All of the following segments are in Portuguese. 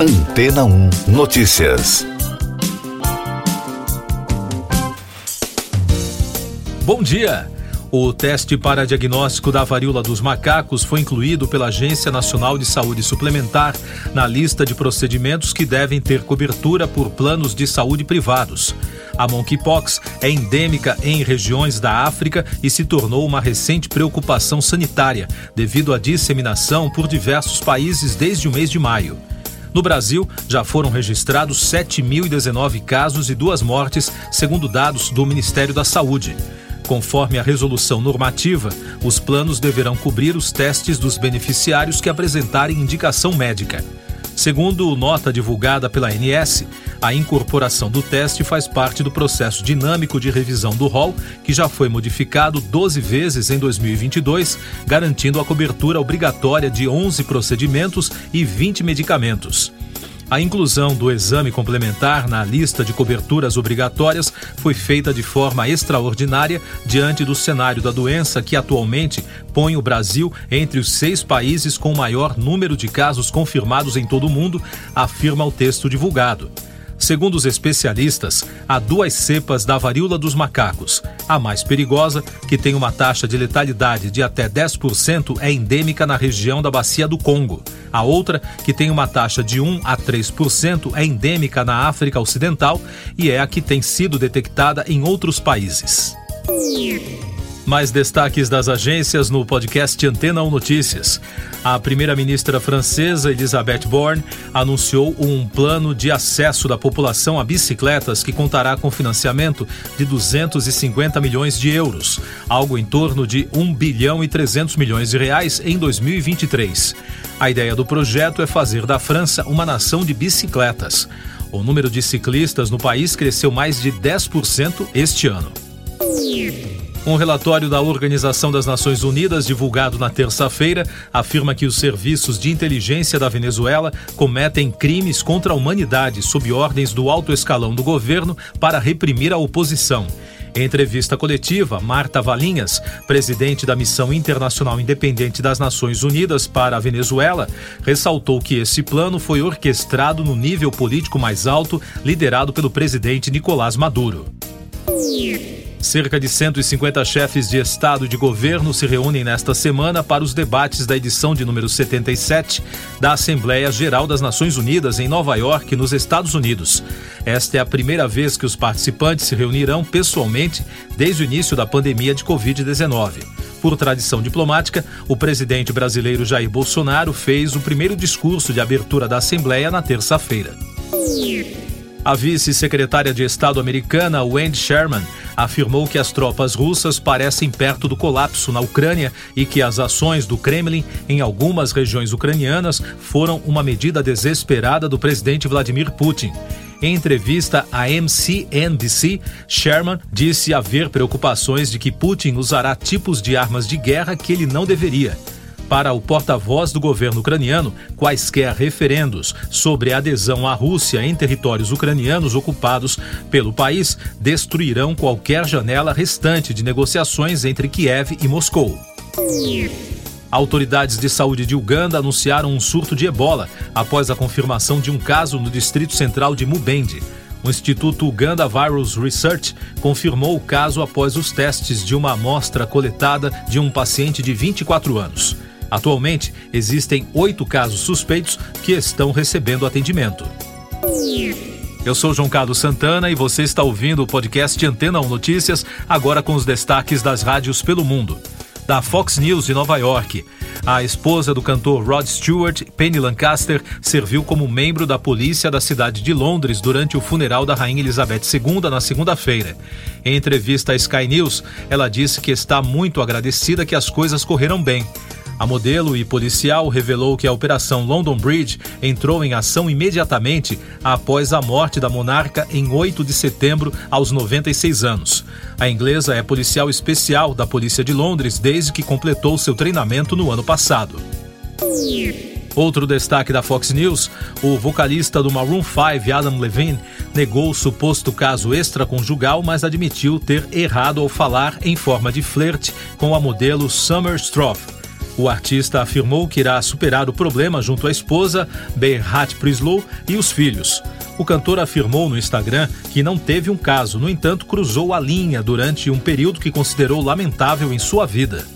Antena 1 Notícias. Bom dia. O teste para diagnóstico da varíola dos macacos foi incluído pela Agência Nacional de Saúde Suplementar na lista de procedimentos que devem ter cobertura por planos de saúde privados. A monkeypox é endêmica em regiões da África e se tornou uma recente preocupação sanitária, devido à disseminação por diversos países desde o mês de maio. No Brasil, já foram registrados 7.019 casos e duas mortes, segundo dados do Ministério da Saúde. Conforme a resolução normativa, os planos deverão cobrir os testes dos beneficiários que apresentarem indicação médica. Segundo nota divulgada pela ANS, a incorporação do teste faz parte do processo dinâmico de revisão do rol, que já foi modificado 12 vezes em 2022, garantindo a cobertura obrigatória de 11 procedimentos e 20 medicamentos. A inclusão do exame complementar na lista de coberturas obrigatórias foi feita de forma extraordinária diante do cenário da doença que atualmente põe o Brasil entre os seis países com maior número de casos confirmados em todo o mundo, afirma o texto divulgado. Segundo os especialistas, há duas cepas da varíola dos macacos. A mais perigosa, que tem uma taxa de letalidade de até 10%, é endêmica na região da Bacia do Congo. A outra, que tem uma taxa de 1 a 3%, é endêmica na África Ocidental e é a que tem sido detectada em outros países. Mais destaques das agências no podcast Antena 1 Notícias. A primeira-ministra francesa Elisabeth Borne anunciou um plano de acesso da população a bicicletas que contará com financiamento de 250 milhões de euros, algo em torno de 1 bilhão e 300 milhões de reais em 2023. A ideia do projeto é fazer da França uma nação de bicicletas. O número de ciclistas no país cresceu mais de 10% este ano. Um relatório da Organização das Nações Unidas, divulgado na terça-feira, afirma que os serviços de inteligência da Venezuela cometem crimes contra a humanidade sob ordens do alto escalão do governo para reprimir a oposição. Em entrevista coletiva, Marta Valinhas, presidente da Missão Internacional Independente das Nações Unidas para a Venezuela, ressaltou que esse plano foi orquestrado no nível político mais alto, liderado pelo presidente Nicolás Maduro. Cerca de 150 chefes de Estado e de governo se reúnem nesta semana para os debates da edição de número 77 da Assembleia Geral das Nações Unidas em Nova York, nos Estados Unidos. Esta é a primeira vez que os participantes se reunirão pessoalmente desde o início da pandemia de Covid-19. Por tradição diplomática, o presidente brasileiro Jair Bolsonaro fez o primeiro discurso de abertura da Assembleia na terça-feira. A vice-secretária de Estado americana, Wendy Sherman, afirmou que as tropas russas parecem perto do colapso na Ucrânia e que as ações do Kremlin em algumas regiões ucranianas foram uma medida desesperada do presidente Vladimir Putin. Em entrevista à MCNBC, Sherman disse haver preocupações de que Putin usará tipos de armas de guerra que ele não deveria. Para o porta-voz do governo ucraniano, quaisquer referendos sobre adesão à Rússia em territórios ucranianos ocupados pelo país destruirão qualquer janela restante de negociações entre Kiev e Moscou. Autoridades de saúde de Uganda anunciaram um surto de ebola após a confirmação de um caso no distrito central de Mubende. O Instituto Uganda Virus Research confirmou o caso após os testes de uma amostra coletada de um paciente de 24 anos. Atualmente, existem oito casos suspeitos que estão recebendo atendimento. Eu sou João Carlos Santana e você está ouvindo o podcast Antena 1 Notícias, agora com os destaques das rádios pelo mundo. Da Fox News de Nova York. A esposa do cantor Rod Stewart, Penny Lancaster, serviu como membro da polícia da cidade de Londres durante o funeral da Rainha Elizabeth II na segunda-feira. Em entrevista à Sky News, ela disse que está muito agradecida que as coisas correram bem. A modelo e policial revelou que a Operação London Bridge entrou em ação imediatamente após a morte da monarca em 8 de setembro, aos 96 anos. A inglesa é policial especial da Polícia de Londres desde que completou seu treinamento no ano passado. Outro destaque da Fox News: o vocalista do Maroon 5, Adam Levine, negou o suposto caso extraconjugal, mas admitiu ter errado ao falar em forma de flerte com a modelo Summer Stroff. O artista afirmou que irá superar o problema junto à esposa, Berhat Prislow, e os filhos. O cantor afirmou no Instagram que não teve um caso, no entanto, cruzou a linha durante um período que considerou lamentável em sua vida.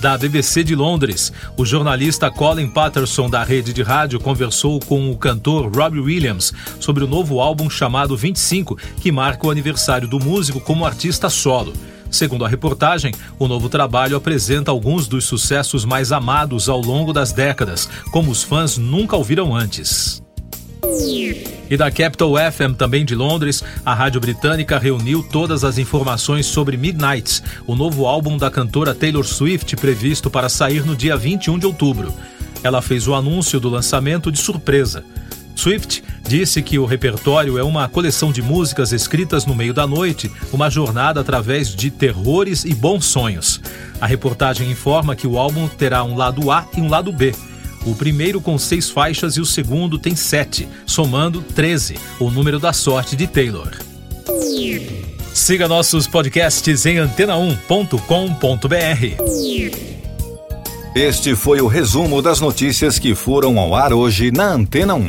Da BBC de Londres, o jornalista Colin Patterson da rede de rádio conversou com o cantor Robbie Williams sobre o novo álbum chamado 25, que marca o aniversário do músico como artista solo. Segundo a reportagem, o novo trabalho apresenta alguns dos sucessos mais amados ao longo das décadas, como os fãs nunca ouviram antes. E da Capital FM, também de Londres, a rádio britânica reuniu todas as informações sobre Midnights, o novo álbum da cantora Taylor Swift previsto para sair no dia 21 de outubro. Ela fez o anúncio do lançamento de surpresa. Swift disse que o repertório é uma coleção de músicas escritas no meio da noite, uma jornada através de terrores e bons sonhos. A reportagem informa que o álbum terá um lado A e um lado B. O primeiro com seis faixas e o segundo tem sete, somando 13, o número da sorte de Taylor. Siga nossos podcasts em antena1.com.br. Este foi o resumo das notícias que foram ao ar hoje na Antena 1.